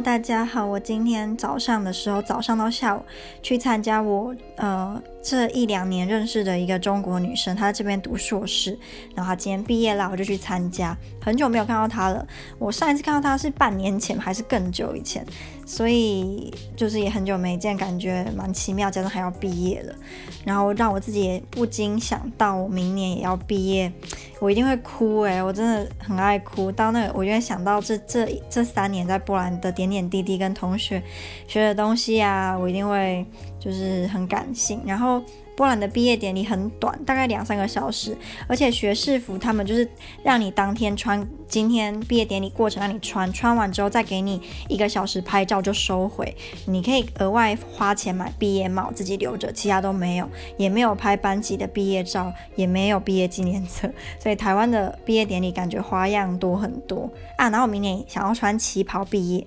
大家好。我今天早上的时候，早上到下午去参加我呃这一两年认识的一个中国女生，她在这边读硕士，然后她今天毕业了，我就去参加。很久没有看到她了，我上一次看到她是半年前还是更久以前，所以就是也很久没见，感觉蛮奇妙，加上还要毕业了，然后让我自己也不禁想到我明年也要毕业，我一定会哭诶、我真的很爱哭。到那个，我就会想到这这这三年在波兰的点点滴滴，跟同学学的东西啊，我一定会就是很感性，然后。波兰的毕业典礼很短，大概两三个小时，而且学士服他们就是让你当天穿，今天毕业典礼过程让你穿，穿完之后再给你一个小时拍照就收回，你可以额外花钱买毕业帽自己留着，其他都没有，也没有拍班级的毕业照，也没有毕业纪念册，所以台湾的毕业典礼感觉花样多很多啊，然后我明年想要穿旗袍毕业。